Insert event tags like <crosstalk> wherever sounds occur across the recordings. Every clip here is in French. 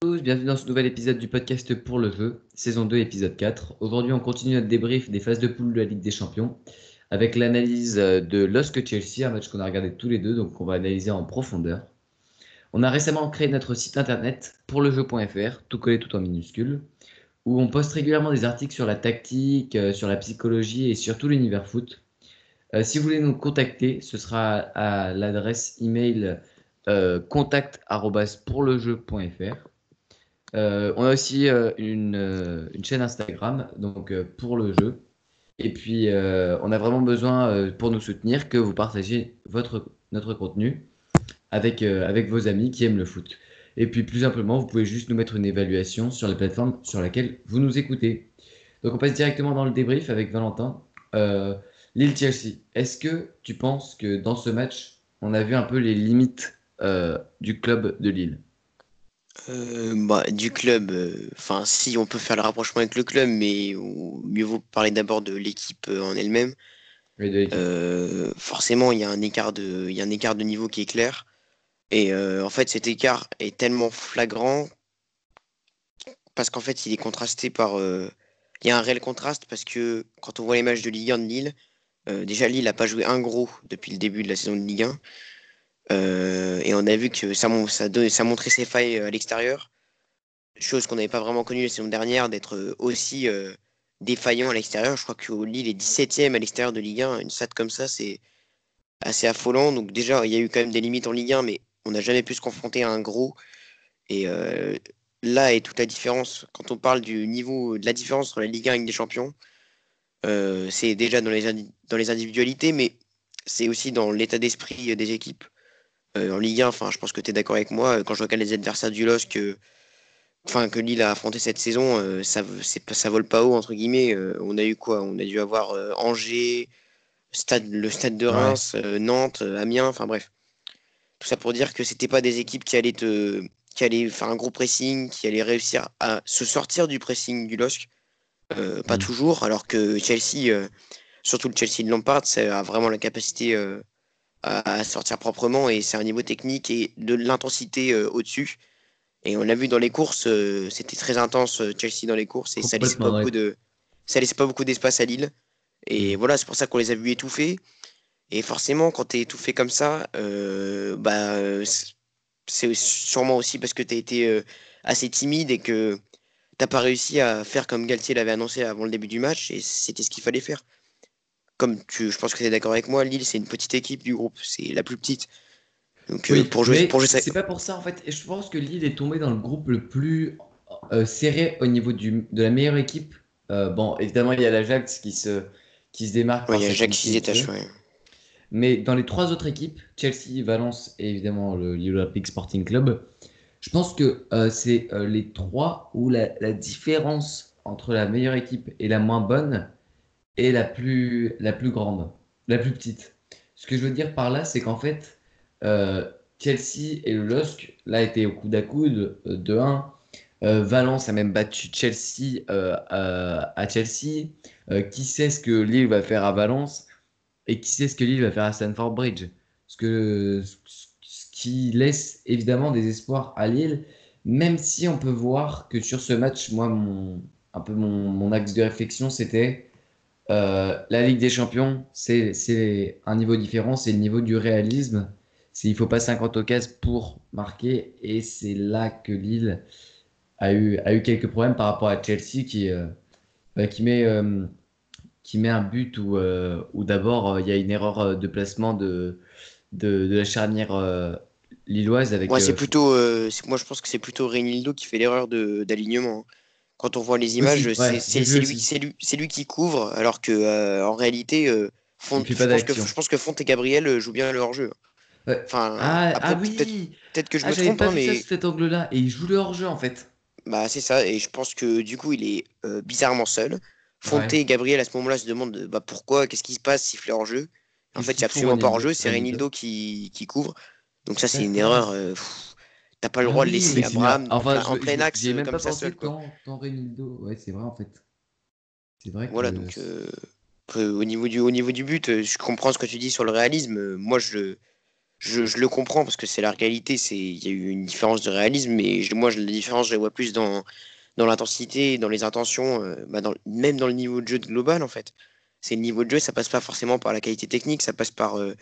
tous, bienvenue dans ce nouvel épisode du podcast pour le jeu, saison 2, épisode 4. Aujourd'hui, on continue notre débrief des phases de poule de la Ligue des Champions avec l'analyse de LOSC Chelsea, un match qu'on a regardé tous les deux, donc on va analyser en profondeur. On a récemment créé notre site internet pour le jeu.fr, tout collé tout en minuscule, où on poste régulièrement des articles sur la tactique, euh, sur la psychologie et sur tout l'univers foot. Euh, si vous voulez nous contacter, ce sera à l'adresse email euh, contact@pourlejeu.fr. Euh, on a aussi euh, une, euh, une, chaîne Instagram, donc pour le jeu. Et puis, on a vraiment besoin, pour nous soutenir, que vous partagiez notre contenu avec, avec vos amis qui aiment le foot. Et puis, plus simplement, vous pouvez juste nous mettre une évaluation sur la plateforme sur laquelle vous nous écoutez. Donc, on passe directement dans le débrief avec Valentin. Lille-Chelsea, est-ce que tu penses que dans ce match, on a vu un peu les limites du club de Lille? Euh, bah, du club, euh, enfin si on peut faire le rapprochement avec le club, mais mieux vaut parler d'abord de l'équipe euh, en elle-même. forcément, il y a un écart de, il y a un écart de niveau qui est clair. Et en fait, cet écart est tellement flagrant parce qu'en fait, il est contrasté par, il y a un réel contraste parce que quand on voit les matchs de Ligue 1 de Lille, déjà Lille n'a pas joué un gros depuis le début de la saison de Ligue 1. Euh, et on a vu que ça, montrait ses failles euh, à l'extérieur. Chose qu'on n'avait pas vraiment connue la saison dernière, d'être euh, aussi défaillant à l'extérieur. Je crois que Lille est 17ème à l'extérieur de Ligue 1. Une stat comme ça, c'est assez affolant. Donc déjà, il y a eu quand même des limites en Ligue 1, mais on n'a jamais pu se confronter à un gros. Et là est toute la différence. Quand on parle du niveau, de la différence entre la Ligue 1 et Ligue des Champions, c'est déjà dans les, dans les individualités, mais c'est aussi dans l'état d'esprit des équipes. Euh, en Ligue 1, enfin, je pense que tu es d'accord avec moi, quand je regarde les adversaires du LOSC que, enfin, que Lille a affronté cette saison, euh, ça, ça vole pas haut, entre guillemets. Euh, on a eu quoi? On a dû avoir Angers, stade, le stade de Reims, Nantes, Amiens, enfin bref. Tout ça pour dire que c'était pas des équipes qui allaient, te, qui allaient faire un gros pressing, qui allaient réussir à se sortir du pressing du LOSC. pas mm. toujours, alors que Chelsea, surtout le Chelsea de Lampard, ça a vraiment la capacité à sortir proprement et c'est un niveau technique et de l'intensité euh, au-dessus. Et on l'a vu dans les courses, euh, c'était très intense euh, Chelsea dans les courses et ça laissait pas beaucoup de ça laissait pas beaucoup d'espace à Lille. Et voilà, c'est pour ça qu'on les a vus étouffés. Et forcément, quand tu es étouffé comme ça, bah, c'est sûrement aussi parce que tu as été assez timide et que t'as pas réussi à faire comme Galtier l'avait annoncé avant le début du match. Et c'était ce qu'il fallait faire comme tu, je pense que tu es d'accord avec moi, Lille, c'est une petite équipe du groupe, c'est la plus petite. Donc, euh, pour jouer, pour jouer C'est pas pour ça, en fait. Et je pense que Lille est tombé dans le groupe le plus euh, serré au niveau du, de la meilleure équipe. Euh, bon, évidemment, il y a l'Ajax qui se, qui se démarque. Oui, il y a l'Ajax qui se détache, Mais dans les trois autres équipes, Chelsea, Valence et évidemment le Olympic Sporting Club, je pense que c'est les trois où la, la différence entre la meilleure équipe et la moins bonne, est la plus, la plus grande, la plus petite. Ce que je veux dire par là, c'est qu'en fait, euh, Chelsea et le LOSC, là, étaient au coude à coude euh, de 1. Euh, Valence a même battu Chelsea à Chelsea. qui sait ce que Lille va faire à Valence et qui sait ce que Lille va faire à Stanford Bridge. Ce, que, ce qui laisse évidemment des espoirs à Lille, même si on peut voir que sur ce match, moi, un peu mon axe de réflexion, c'était euh, la Ligue des Champions, c'est un niveau différent, c'est le niveau du réalisme. Il ne faut pas 50 occasions pour marquer, et c'est là que Lille a eu, a eu quelques problèmes par rapport à Chelsea qui, euh, bah, qui, met, euh, qui met un but où, où d'abord il y a une erreur de placement de, de, la charnière lilloise. Avec, c'est plutôt, moi je pense que c'est plutôt Reynildo qui fait l'erreur d'alignement. Hein quand on voit les images, c'est lui, lui, qui couvre, alors que euh, en réalité, euh, Font, je, pense que, je, pense que, Font et Gabriel euh, jouent bien leur jeu. Enfin, ah, ah oui Peut-être que je ah, me trompe, pas hein, mais ça, cet angle-là, et il joue le hors-jeu en fait. Bah c'est ça, et je pense que du coup il est bizarrement seul. Fonte et Gabriel à ce moment-là se demandent bah, pourquoi, qu'est-ce qui se passe, siffler hors-jeu. En fait, il n'y a absolument pas hors-jeu, c'est Renildo qui, qui, couvre. Donc ça, c'est une erreur. T'as pas le droit de ah laisser Abraham enfin, en, plein axe même comme pas ça seul. Quoi. Ouais, c'est vrai en fait. C'est vrai. Que... Voilà, donc euh, au, niveau du, au niveau du but, euh, je comprends ce que tu dis sur le réalisme. Moi, je, je, le comprends parce que c'est la réalité. Il y a eu une différence de réalisme, mais moi, la différence, je la vois plus dans, dans l'intensité, dans les intentions, euh, bah, dans, même dans le niveau de jeu global, en fait. C'est le niveau de jeu, ça passe pas forcément par la qualité technique, ça passe par, euh,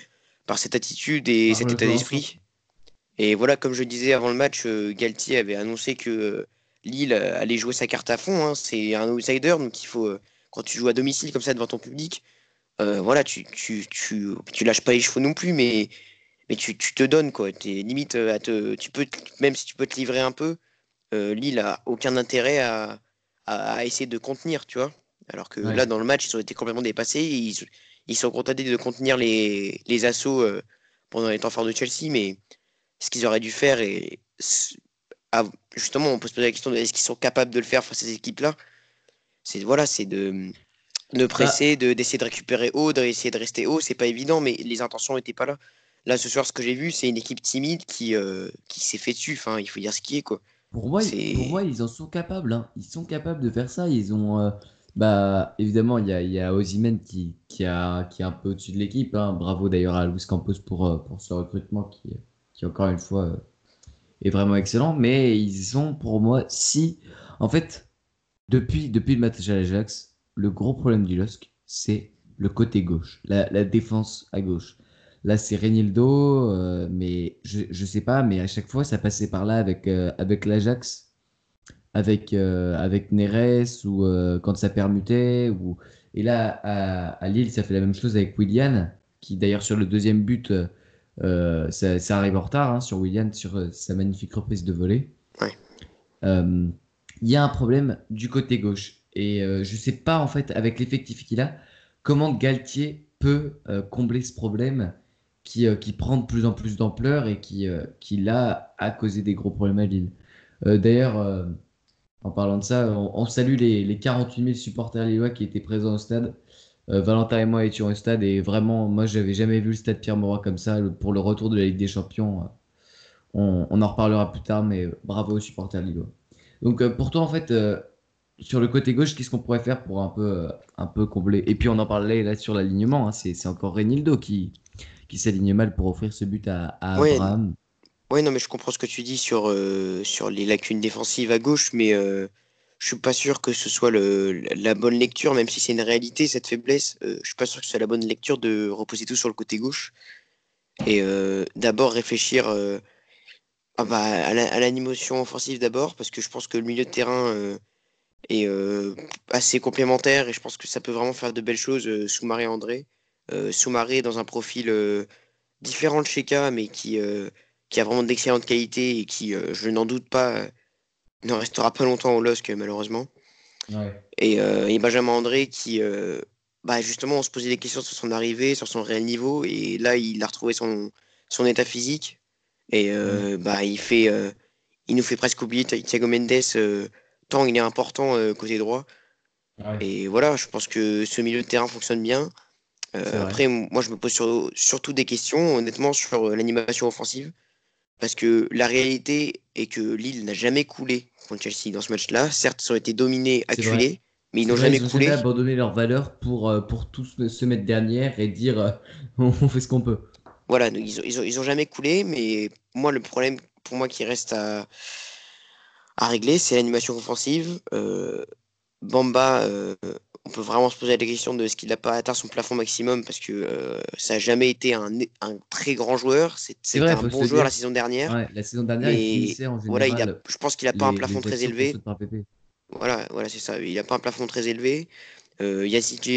par cette attitude et cet état d'esprit. Et voilà, comme je disais avant le match, euh, Galtier avait annoncé que Lille allait jouer sa carte à fond. Hein. C'est un outsider, donc il faut, quand tu joues à domicile comme ça devant ton public, voilà, tu, tu, tu, tu lâches pas les chevaux non plus, mais mais tu, te donnes quoi. Es limite euh, à te, tu peux même si tu peux te livrer un peu, euh, Lille a aucun intérêt à, à, essayer de contenir, tu vois. Alors que là dans le match ils ont été complètement dépassés, ils, ils sont contentés de contenir les, les assauts euh, pendant les temps forts de Chelsea, mais ce qu'ils auraient dû faire et justement on peut se poser la question est-ce qu'ils sont capables de le faire face à ces équipes là. C'est voilà c'est de de bah presser, de d'essayer de récupérer haut, d'essayer de rester haut, c'est pas évident, mais les intentions n'étaient pas là. Là, ce soir, ce que j'ai vu, c'est une équipe timide qui, euh, qui s'est fait dessus. Enfin, il faut dire ce qui est, quoi. Pour moi, pour moi, ils en sont capables. Hein. Ils sont capables de faire ça. Ils ont. Euh, bah, évidemment, il y a, y a Ozymen qui, qui, a, qui est un peu au-dessus de l'équipe. Hein. Bravo d'ailleurs à Luis Campos pour, euh, pour ce recrutement qui, qui encore une fois, est vraiment excellent. Mais ils ont, pour moi, si. En fait, depuis, depuis le match à l'Ajax, le gros problème du LOSC, c'est le côté gauche, la, la défense à gauche. Là, c'est Renildo, euh, mais je, ne sais pas, mais à chaque fois, ça passait par là avec, euh, avec l'Ajax, avec, euh, avec Neres, ou quand ça permutait. Ou... Et là, à, Lille, ça fait la même chose avec Willian, qui d'ailleurs, sur le deuxième but, ça, arrive en retard, hein, sur Willian, sur sa magnifique reprise de volée. Il y a un problème du côté gauche. Et je sais pas, en fait, avec l'effectif qu'il a, comment Galtier peut combler ce problème euh, qui, prend de plus en plus d'ampleur et qui, euh, qui là a causé des gros problèmes à Lille. Euh, d'ailleurs, en parlant de ça, on, salue les, les, 48 000 supporters lillois qui étaient présents au stade. Valentin et moi étions au stade et vraiment, moi, j'avais jamais vu le stade Pierre-Mauroy comme ça pour le retour de la Ligue des Champions. On, en reparlera plus tard, mais bravo aux supporters lillois. Donc, pour toi, en fait, sur le côté gauche, qu'est-ce qu'on pourrait faire pour un peu, un peu combler? Et puis, on en parlait là sur l'alignement. Hein, c'est encore Renildo qui, qui s'aligne mal pour offrir ce but à, Abraham. Oui, non, mais je comprends ce que tu dis sur, euh, sur les lacunes défensives à gauche, mais euh, je suis pas sûr que ce soit la bonne lecture, même si c'est une réalité, cette faiblesse. Euh, je suis pas sûr que ce soit la bonne lecture de reposer tout sur le côté gauche. Et euh, d'abord réfléchir ah bah, à l'animation offensive d'abord, parce que je pense que le milieu de terrain est assez complémentaire et je pense que ça peut vraiment faire de belles choses sous Marie-André. Euh, Soumaré dans un profil euh, différent de Sheka, mais qui, euh, qui a vraiment d'excellentes qualités et qui, je n'en doute pas, ne restera pas longtemps au LOSC, malheureusement. Et, Benjamin André qui, bah, justement, on se posait des questions sur son arrivée, sur son réel niveau, et là, il a retrouvé son, son état physique. Et bah, il, fait, il nous fait presque oublier Thiago Mendes, tant il est important côté droit. Et voilà, je pense que ce milieu de terrain fonctionne bien. Euh, après, moi, je me pose surtout des questions, honnêtement, sur euh, l'animation offensive. Parce que la réalité est que Lille n'a jamais coulé contre Chelsea dans ce match-là. Certes, ils ont été dominés, acculés, mais ils n'ont jamais ils coulé. Ils ont abandonné leur valeur pour, euh, pour tous se mettre derrière et dire <laughs> on fait ce qu'on peut. Voilà, ils, ont, ils, ont, jamais coulé, mais moi, le problème pour moi qui reste à, à régler, c'est l'animation offensive. Bamba, on peut vraiment se poser la question de ce qu'il n'a pas atteint son plafond maximum parce que euh, ça n'a jamais été un, très grand joueur. C'est un bon joueur la saison dernière. la saison dernière, il finissait en général. Voilà, je pense qu'il n'a pas un plafond très élevé. Voilà, voilà c'est ça. Il n'a pas un plafond très élevé. Euh,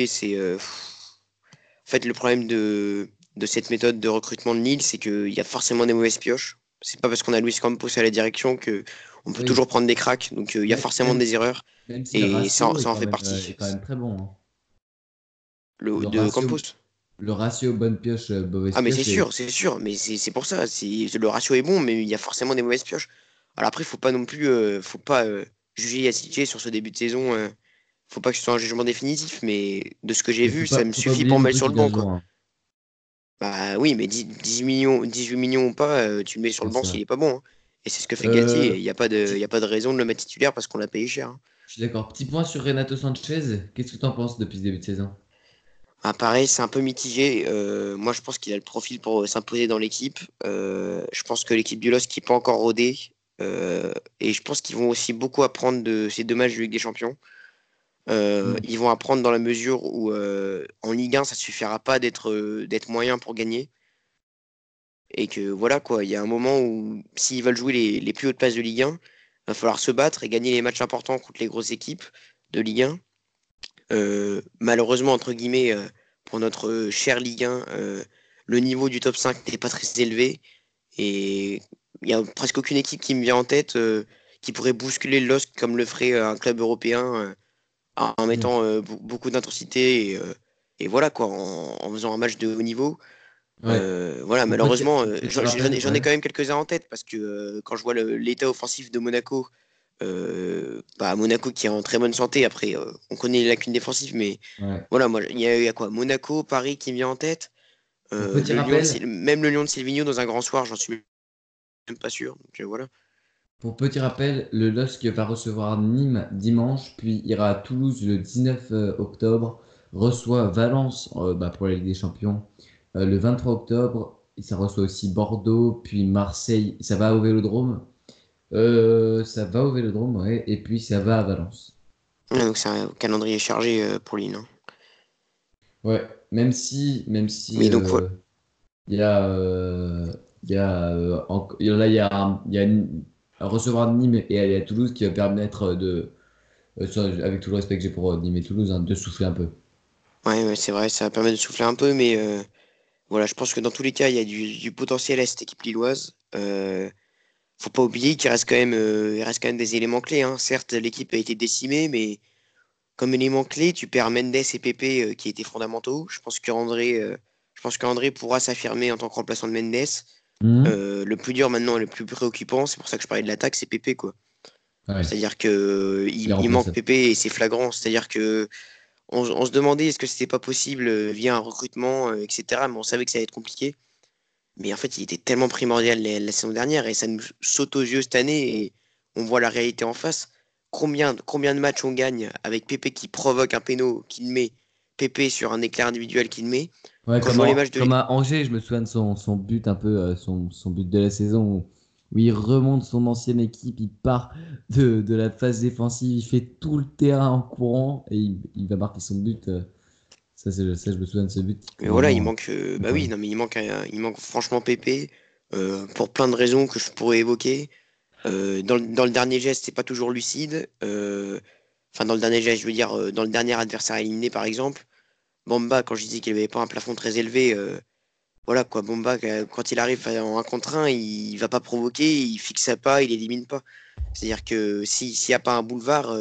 c'est. Euh, en fait, le problème de, de cette méthode de recrutement de Nîmes, c'est qu'il y a forcément des mauvaises pioches. C'est pas parce qu'on a Luis Campos à la direction que on peut toujours prendre des cracks. Donc euh, il y a forcément des erreurs. Et ça, en fait partie. C'est quand même très bon. Hein. Le, de Campos. Le ratio bonne pioche, euh, mauvaise Ah, mais c'est sûr, c'est sûr. Mais c'est pour ça. Le ratio est bon, mais il y a forcément des mauvaises pioches. Alors après, il faut pas non plus. Euh, faut pas juger Yassitier sur ce début de saison. faut pas que ce soit un jugement définitif, mais de ce que j'ai vu, ça me suffit pour mettre sur le banc. Quoi. Hein. Bah oui, mais 10, millions, 18 millions ou pas, tu le mets sur le banc s'il est pas bon. Hein. Et c'est ce que fait Galtier. Euh, il n'y a, pas de, a pas de raison de le mettre titulaire parce qu'on l'a payé cher. Hein. Je suis d'accord. Petit point sur Renato Sanchez. Qu'est-ce que tu en penses depuis ce début de saison? Ah, pareil, c'est un peu mitigé. Euh, moi, je pense qu'il a le profil pour s'imposer dans l'équipe. Euh, je pense que l'équipe du LOSC n'est pas encore rodée. Euh, et je pense qu'ils vont aussi beaucoup apprendre de ces deux matchs de Ligue des Champions. Mm. Ils vont apprendre dans la mesure où en Ligue 1, ça ne suffira pas d'être moyen pour gagner. Et que voilà, quoi, il y a un moment où s'ils veulent jouer les, les plus hautes places de Ligue 1, il va falloir se battre et gagner les matchs importants contre les grosses équipes de Ligue 1. Euh, malheureusement, entre guillemets, euh, pour notre cher Ligue 1, euh, le niveau du top 5 n'est pas très élevé. Et il n'y a presque aucune équipe qui me vient en tête qui pourrait bousculer le comme le ferait un club européen en mettant beaucoup d'intensité et, voilà quoi, en, faisant un match de haut niveau. Voilà, malheureusement, j'en ai, quand même quelques-uns en tête parce que quand je vois l'état offensif de Monaco euh, bah, Monaco qui est en très bonne santé. Après, euh, on connaît les lacunes défensives, mais voilà, moi, il y, a quoi? Monaco, Paris qui me vient en tête. Euh, même le Lyon de Silvino dans un grand soir, j'en suis même pas sûr. Donc, voilà. Pour petit rappel, le LOSC va recevoir Nîmes dimanche, puis ira à Toulouse le 19 octobre, reçoit Valence bah, pour la Ligue des Champions le 23 octobre, ça reçoit aussi Bordeaux, puis Marseille. Ça va au Vélodrome? Euh, ça va au Vélodrome, ouais, et puis ça va à Valence. donc c'est un calendrier chargé euh, pour Lille. Hein. Ouais, même si, même si. Mais donc, euh, il y a, il y a, là, il y a, il y a recevoir Nîmes et aller à Toulouse qui va permettre de, avec tout le respect que j'ai pour Nîmes et Toulouse, hein, de souffler un peu. Ouais, c'est vrai, ça va permettre de souffler un peu, mais voilà, je pense que dans tous les cas, il y a du, du potentiel à cette équipe lilloise faut pas oublier qu'il reste quand même, euh, il reste quand même des éléments clés. Hein. Certes, l'équipe a été décimée, mais comme élément clé, tu perds Mendes et Pépé euh, qui étaient fondamentaux. Je pense qu'André, euh, je pense qu'André pourra s'affirmer en tant que remplaçant de Mendes. Mhm. le plus dur maintenant, le plus préoccupant, c'est pour ça que je parlais de l'attaque, c'est quoi. C'est-à-dire que il, manque Pépé et c'est flagrant. C'est-à-dire que on, se demandait est-ce que c'était pas possible via un recrutement, etc. Mais on savait que ça allait être compliqué. Mais en fait, il était tellement primordial la, saison dernière et ça nous saute aux yeux cette année et on voit la réalité en face. Combien, combien de matchs on gagne avec Pépé qui provoque un péno, qui le met, Pépé sur un éclair individuel qui le met. comme, les matchs de... comme, à Angers, je me souviens de son, son but un peu, euh, son, son, but de la saison où, il remonte son ancienne équipe, il part de, de, la phase défensive, il fait tout le terrain en courant et il, il va marquer son but. Euh, ça, je me souviens de ce but. Mais voilà, il manque. Euh, bah oui, non, mais il manque, il manque franchement Pépé euh, pour plein de raisons que je pourrais évoquer. Euh, dans, le dernier geste, c'est pas toujours lucide. Enfin, dans le dernier geste, je veux dire, dans le dernier adversaire éliminé, par exemple. Bomba, quand je disais qu'il avait pas un plafond très élevé, voilà quoi. Bomba, quand il arrive en un contre un, il, va pas provoquer, il fixe pas, il élimine pas. C'est-à-dire que s'il n'y a pas un boulevard,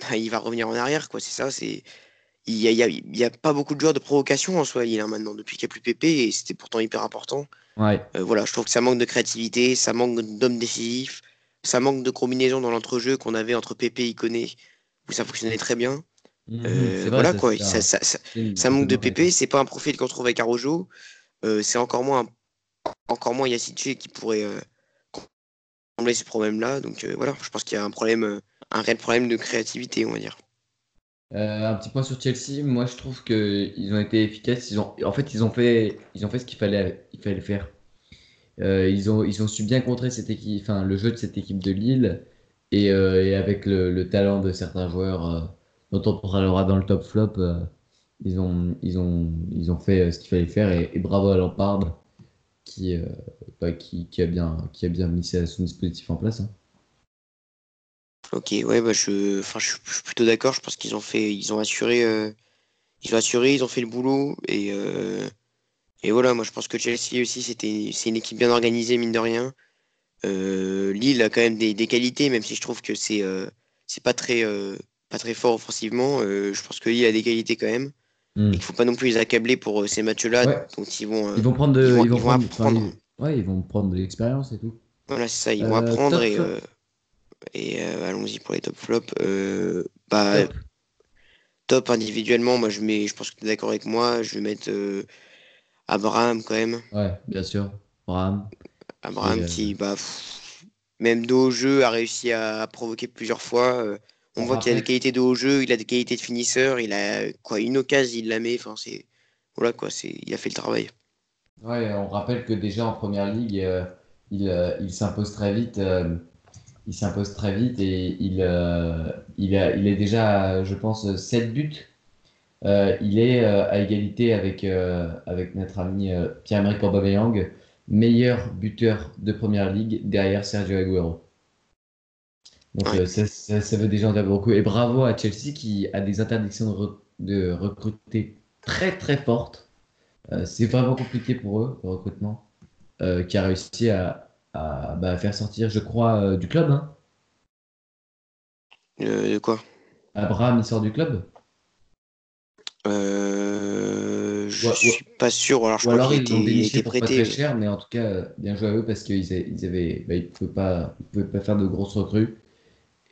bah, <laughs> il va revenir en arrière, quoi. C'est ça, c'est il n'y a, pas beaucoup de joueurs de provocation en soi, il a maintenant, depuis qu'il n'y a plus PP, et c'était pourtant hyper important. Ouais. Euh, voilà, je trouve que ça manque de créativité, ça manque d'hommes décisifs, ça manque de combinaison dans l'entrejeu qu'on avait entre PP et Iconé, où ça fonctionnait très bien. Mhm, euh, voilà quoi, ça, ça, ça, manque de PP, c'est pas un profil qu'on trouve avec Arojo, euh, c'est encore moins, encore moins qui pourrait combler ces problèmes-là. Donc voilà, je pense qu'il y a un problème, un réel problème de créativité, on va dire. Euh, un petit point sur Chelsea, moi je trouve qu'ils ont été efficaces. Ils ont, en fait, ils ont fait, ils ont fait ce qu'il fallait, il fallait faire. Euh, ils, ont, ils ont su bien contrer cette équipe, enfin, le jeu de cette équipe de Lille et, euh, avec le, le, talent de certains joueurs dont on parlera dans le top flop, ils, ont, ils, ont, ils ont fait ce qu'il fallait faire et, bravo à Lampard qui, bah, qui, qui, a bien, qui a bien mis son dispositif en place. Hein. Ok, ouais, bah je, je, suis plutôt d'accord. Je pense qu'ils ont fait, ils ont assuré, euh, ils ont assuré, ils ont fait le boulot et euh, et voilà. Moi, je pense que Chelsea aussi, c'était, c'est une équipe bien organisée, mine de rien. Euh, Lille a quand même des, des, qualités, même si je trouve que c'est c'est pas très pas très fort offensivement. je pense que Lille a des qualités quand même. Hmm. Et qu'il faut pas non plus les accabler pour ces matchs-là. Donc ils vont, ils vont prendre de, ils vont, apprendre. ouais, ils vont prendre de l'expérience et tout. Voilà, c'est ça. Ils vont apprendre et et euh, allons-y pour les top flops. Euh, bah, top. individuellement, moi je mets, je pense que tu es d'accord avec moi, je vais mettre euh, Abraham quand même. Ouais, bien sûr. Abraham. Abraham qui, bah, même dos au jeu, a réussi à, provoquer plusieurs fois. On, voit qu'il a des qualités de haut jeu, il a des qualités de finisseur, il a quoi une occasion, il la met. Enfin, c'est voilà quoi, c'est il a fait le travail. Ouais, on rappelle que déjà en première ligue, euh, il, euh, il s'impose très vite. Euh, il s'impose très vite et il, il, a, il est déjà, je pense, 7 buts. il est à égalité avec, avec notre ami Pierre-Emerick Aubameyang, meilleur buteur de première ligue derrière Sergio Aguero. Donc ça, ça, veut déjà en dire beaucoup. Et bravo à Chelsea qui a des interdictions de, de recruter très très fortes. Euh, c'est vraiment compliqué pour eux, le recrutement, euh, qui a réussi à, à bah, faire sortir, je crois, euh, du club. Hein. de quoi? Abraham, il sort du club? Je ne suis pas sûr. Alors, je ou alors ils l'ont déniché pour prêté, pas très cher, mais en tout cas, bien joué à eux parce qu'ils ils avaient, bah, ils pouvaient pas, ils pouvaient pas faire de grosses recrues.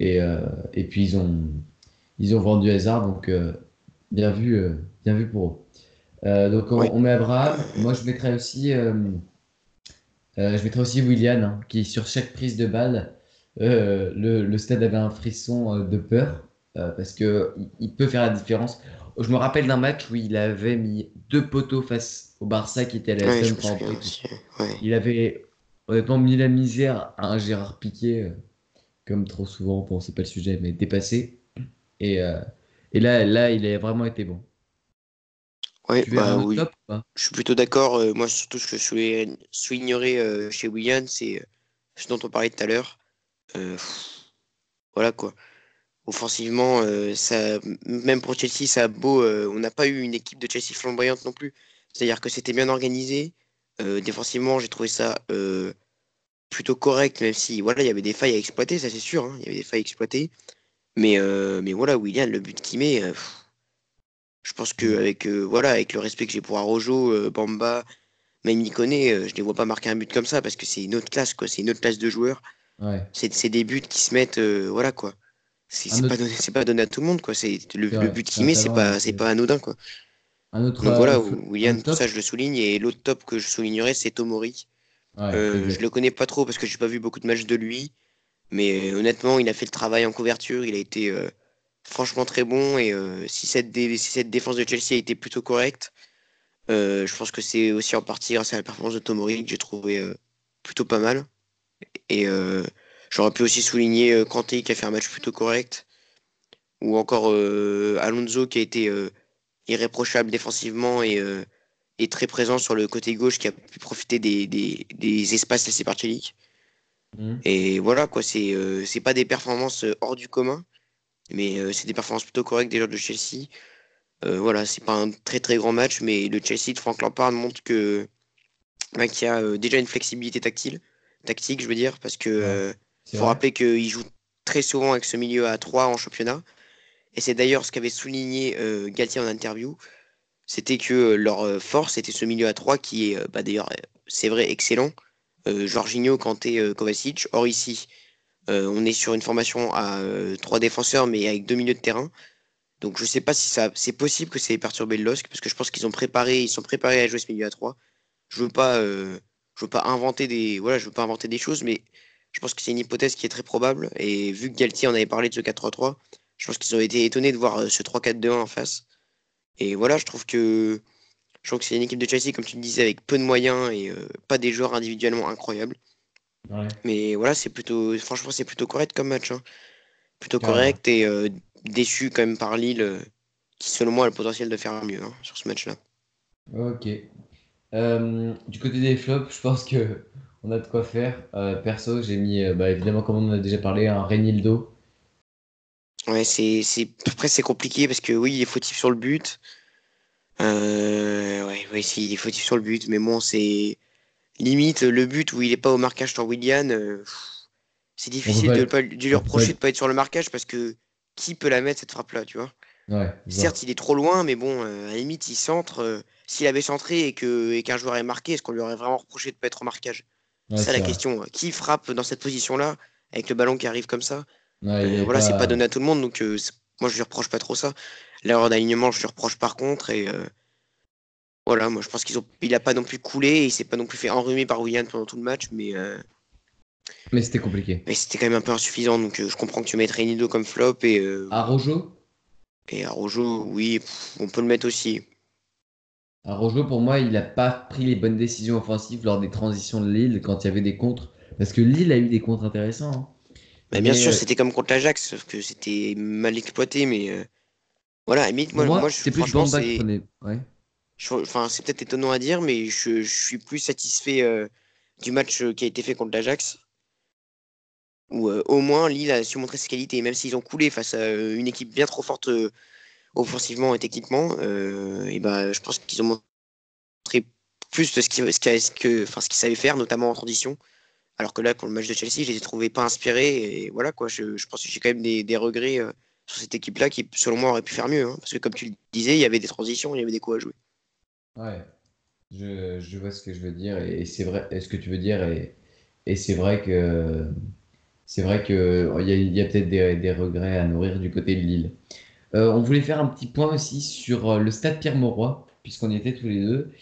Et, et puis ils ont, ils ont vendu Hazard, donc bien vu, bien vu pour eux. Euh, donc on, met Abraham. Moi je mettrais aussi, euh, euh, je mettrais aussi William, hein, qui sur chaque prise de balle, le, le, stade avait un frisson de peur parce que il, peut faire la différence. Je me rappelle d'un match où il avait mis deux poteaux face au Barça qui était à la ouais, Il avait honnêtement mis la misère à un Gérard Piqué, comme trop souvent, bon c'est pas le sujet, mais dépassé. Et, et là, là, il a vraiment été bon. Ouais, bah oui. je suis plutôt d'accord. Euh, moi, surtout ce que je voulais souligner euh, chez William, c'est euh, ce dont on parlait tout à l'heure. voilà quoi. Offensivement, ça, même pour Chelsea, ça a beau. on n'a pas eu une équipe de Chelsea flamboyante non plus. C'est-à-dire que c'était bien organisé. défensivement, j'ai trouvé ça plutôt correct, même si voilà, il y avait des failles à exploiter, ça c'est sûr. Hein, il y avait des failles à exploiter. Mais, mais voilà, William, le but qu'il met je pense qu'avec euh, voilà, avec le respect que j'ai pour Arojo, euh, Bamba, même Nikone, euh, je ne les vois pas marquer un but comme ça parce que c'est une autre classe, quoi. C'est une autre classe de joueurs. C'est des buts qui se mettent, voilà quoi. C'est pas, donné, pas donné à tout le monde, quoi. Le, le but qu'il met, c'est pas, c'est pas anodin, quoi. Un autre, Donc voilà, William, tout ça je le souligne. Et l'autre top que je soulignerais, c'est Tomori. Euh, je le connais pas trop parce que j'ai pas vu beaucoup de matchs de lui. Mais honnêtement, il a fait le travail en couverture. Il a été franchement très bon. Et euh, si, cette cette défense de Chelsea a été plutôt correcte, euh, je pense que c'est aussi en partie grâce à la performance de Tomori que j'ai trouvé euh, plutôt pas mal. Et j'aurais pu aussi souligner Kanté qui a fait un match plutôt correct. Ou encore Alonso qui a été irréprochable défensivement et, et, très présent sur le côté gauche qui a pu profiter des, des, des espaces laissés par Chelsea. Mmh. Et voilà, quoi, c'est c'est pas des performances hors du commun, mais euh, c'est des performances plutôt correctes des joueurs de Chelsea. Euh, voilà, c'est pas un très très grand match, mais le Chelsea de Frank Lampard montre que bah, qu'il y a euh, déjà une flexibilité tactile, tactique, je veux dire, parce que faut rappeler qu'il joue très souvent avec ce milieu à 3 en championnat. Et c'est d'ailleurs ce qu'avait souligné Galtier en interview, c'était que leur force était ce milieu à 3 qui est bah, d'ailleurs, c'est vrai, excellent. Jorginho, Kanté, Kovacic. Or ici, euh, on est sur une formation à euh, trois défenseurs, mais avec deux milieux de terrain. Donc je ne sais pas si ça, c'est possible que c'est perturbé le LOSC, parce que je pense qu'ils ont préparé, ils sont préparés à jouer ce milieu à trois. Je veux pas, euh, veux pas inventer des, voilà, veux pas inventer des choses, mais je pense que c'est une hypothèse qui est très probable. Et vu que Galtier en avait parlé de ce 4-3-3, je pense qu'ils ont été étonnés de voir ce 3-4-2-1 en face. Et voilà, je trouve que je trouve que c'est une équipe de Chelsea, comme tu le disais, avec peu de moyens et pas des joueurs individuellement incroyables. Mais voilà, c'est plutôt, franchement, c'est plutôt correct comme match. Hein. Plutôt correct et euh, déçu quand même par Lille, euh, qui selon moi a le potentiel de faire mieux hein, sur ce match-là. Ok. Euh, du côté des flops, je pense que on a de quoi faire. perso, j'ai mis, bah, évidemment, comme on en a déjà parlé, un Renildo. Ouais, c'est, c'est, après c'est compliqué parce que oui, il est fautif sur le but. ouais, ouais, si, il est fautif sur le but, mais bon, c'est limite le but où il n'est pas au marquage sur William, euh, c'est difficile de, pas, lui reprocher de pas être sur le marquage parce que qui peut la mettre cette frappe là, tu vois? Certes, il est trop loin, mais bon, euh, à la limite, il centre. Euh, s'il avait centré et que et qu'un joueur est marqué, est-ce qu'on lui aurait vraiment reproché de pas être au marquage? C'est ça la question. Qui frappe dans cette position-là avec le ballon qui arrive comme ça? Voilà, c'est pas donné à tout le monde, donc moi je lui reproche pas trop ça. L'erreur d'alignement, je lui reproche par contre et voilà, moi je pense qu'il ont... il a pas non plus coulé, et il s'est pas non plus fait enrhumer par William pendant tout le match, mais, euh, Mais c'était compliqué. Mais c'était quand même un peu insuffisant, donc je comprends que tu mettrais Nido comme flop et. Arojo Et Arojo, oui, on peut le mettre aussi. Arojo, pour moi, il n'a pas pris les bonnes décisions offensives lors des transitions de Lille quand il y avait des contres. Parce que Lille a eu des contres intéressants. Hein. Mais bien sûr, c'était comme contre l'Ajax, sauf que c'était mal exploité, mais. Voilà, moi, moi, je, plus franchement, c'est. Ouais. Enfin, c'est peut-être étonnant à dire, mais je, suis plus satisfait euh, du match euh, qui a été fait contre l'Ajax. Où euh, au moins Lille a su montrer ses qualités, même s'ils ont coulé face à une équipe bien trop forte offensivement et techniquement. et ben, je pense qu'ils ont montré plus de ce qu'ils ce que, enfin, ce qu'ils savaient faire, notamment en transition. Alors que là, pour le match de Chelsea, je les ai trouvés pas inspirés. Et voilà, quoi, je, pense que j'ai quand même des, regrets sur cette équipe-là qui, selon moi, aurait pu faire mieux. Hein. parce que, comme tu le disais, il y avait des transitions, il y avait des coups à jouer. Ouais, je, vois ce que je veux dire et, c'est vrai, ce que tu veux dire et, c'est vrai que c'est vrai que il y a, peut-être des, des, regrets à nourrir du côté de Lille. Euh, on voulait faire un petit point aussi sur euh, le stade Pierre-Mauroy puisqu'on y était tous les deux.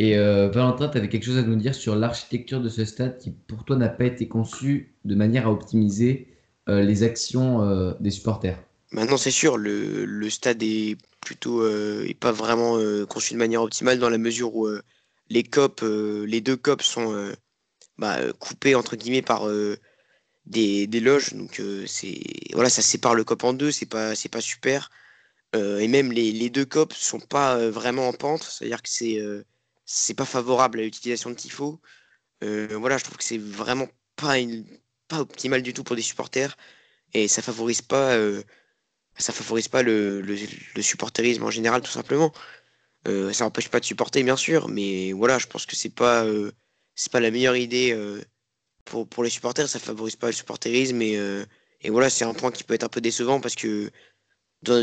Et euh, Valentin, tu avais quelque chose à nous dire sur l'architecture de ce stade qui, pour toi, n'a pas été conçu de manière à optimiser les actions des supporters? Maintenant, c'est sûr, le, stade est plutôt euh, est pas vraiment euh, conçu de manière optimale dans la mesure où euh, les copes, les deux copes sont bah, coupés entre guillemets par des, loges. Donc voilà, ça sépare le cop en deux, c'est pas c'est pas super. et même les, les, deux copes sont pas vraiment en pente, c'est-à-dire que c'est c'est pas favorable à l'utilisation de tifo. voilà, je trouve que c'est vraiment pas pas optimal du tout pour des supporters et ça favorise pas ça favorise pas le, le, supporterisme en général, tout simplement. Euh, ça n'empêche pas de supporter, bien sûr, mais voilà, je pense que c'est pas, euh, c'est pas la meilleure idée euh, pour, pour les supporters. Ça favorise pas le supporterisme et, et voilà, c'est un point qui peut être un peu décevant parce que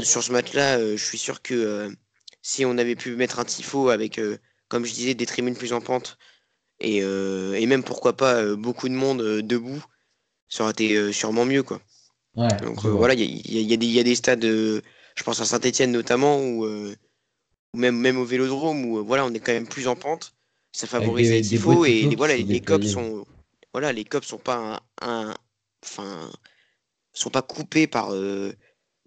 sur ce match-là, je suis sûr que si on avait pu mettre un tifo avec, comme je disais, des tribunes plus en pente et, et même pourquoi pas beaucoup de monde debout, ça aurait été sûrement mieux, quoi. Donc euh, voilà, il y, y, a des stades, euh, je pense à Saint-Etienne notamment, ou euh, même, même au Vélodrome, où voilà, on est quand même plus en pente. Ça favorise les tifos et les, voilà, les, copes sont, voilà, les copes sont pas un, enfin, sont pas coupés par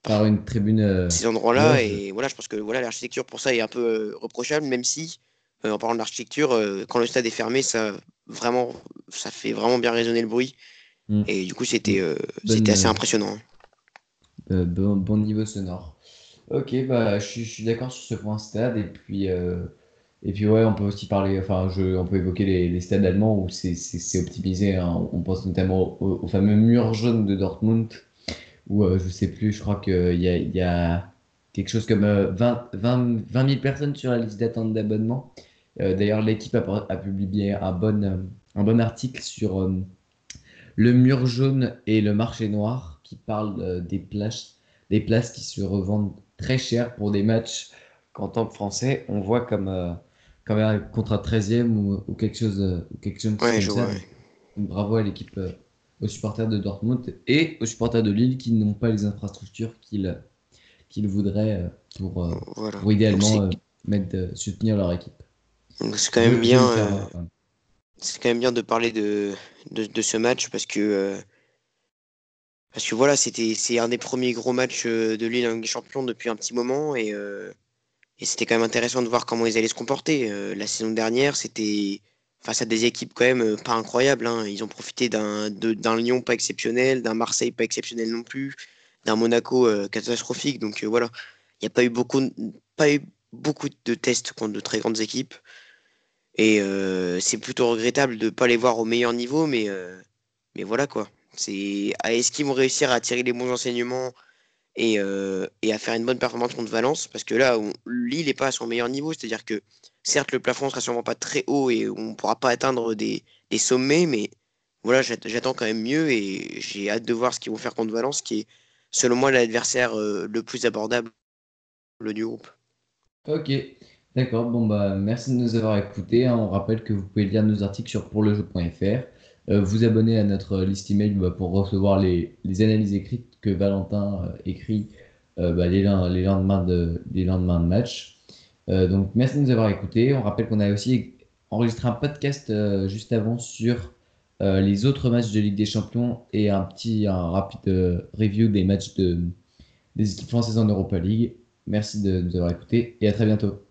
par une tribune. ces endroits-là et voilà, je pense que voilà, l'architecture pour ça est un peu reprochable, même si en parlant de l'architecture, quand le stade est fermé, ça vraiment, ça fait vraiment bien résonner le bruit. Mm. Et du coup, c'était euh, c'était assez euh, impressionnant. Euh, bon, bon, niveau sonore. Ok, bah, je, suis d'accord sur ce point stade. Et puis, et puis ouais, on peut aussi parler, enfin, je, on peut évoquer les, les stades allemands où c'est optimisé. Hein. On pense notamment au, fameux mur jaune de Dortmund, où je sais plus, je crois qu'il y a, y a quelque chose comme 20, 20, 20 000 personnes sur la liste d'attente d'abonnement. D'ailleurs, l'équipe a, a, publié un bon, un bon article sur le mur jaune et le marché noir qui parlent euh, des, places, des places qui se revendent très cher pour des matchs qu'en tant que Français, on voit comme, euh, comme un contrat 13e ou, ou, quelque chose, euh, ou quelque chose comme ça. Bravo à l'équipe, aux supporters de Dortmund et aux supporters de Lille qui n'ont pas les infrastructures qu'ils voudraient pour, pour idéalement mettre, soutenir leur équipe. C'est quand même bien c'est quand même bien de parler de, de, ce match parce que, euh, parce que voilà, c'était, c'est un des premiers gros matchs euh, de Lille en Ligue des Champions depuis un petit moment et, euh, et c'était quand même intéressant de voir comment ils allaient se comporter. la saison dernière, c'était face à des équipes quand même pas incroyables. Hein. Ils ont profité d'un, d'un Lyon pas exceptionnel, d'un Marseille pas exceptionnel non plus, d'un Monaco catastrophique. Donc voilà, il n'y a pas eu beaucoup, pas eu beaucoup de tests contre de très grandes équipes. Et euh, c'est plutôt regrettable de ne pas les voir au meilleur niveau, mais, euh, mais voilà quoi. C'est est-ce qu'ils vont réussir à tirer les bons enseignements et, euh, et, à faire une bonne performance contre Valence Parce que là, Lille n'est pas à son meilleur niveau, c'est-à-dire que certes le plafond sera sûrement pas très haut et on ne pourra pas atteindre des, des sommets, mais voilà, j'attends quand même mieux et j'ai hâte de voir ce qu'ils vont faire contre Valence, qui est selon moi l'adversaire le plus abordable le du groupe. Ok. D'accord, bon bah merci de nous avoir écoutés. Hein. On rappelle que vous pouvez lire nos articles sur pourlejeu.fr, euh, vous abonner à notre liste email bah, pour recevoir les, analyses écrites que Valentin euh, écrit euh, bah, les, lendemains de, lendemains de match. donc merci de nous avoir écoutés. On rappelle qu'on a aussi enregistré un podcast juste avant sur les autres matchs de Ligue des Champions et un petit rapide review des matchs de, des équipes françaises en Europa League. Merci de nous avoir écoutés et à très bientôt.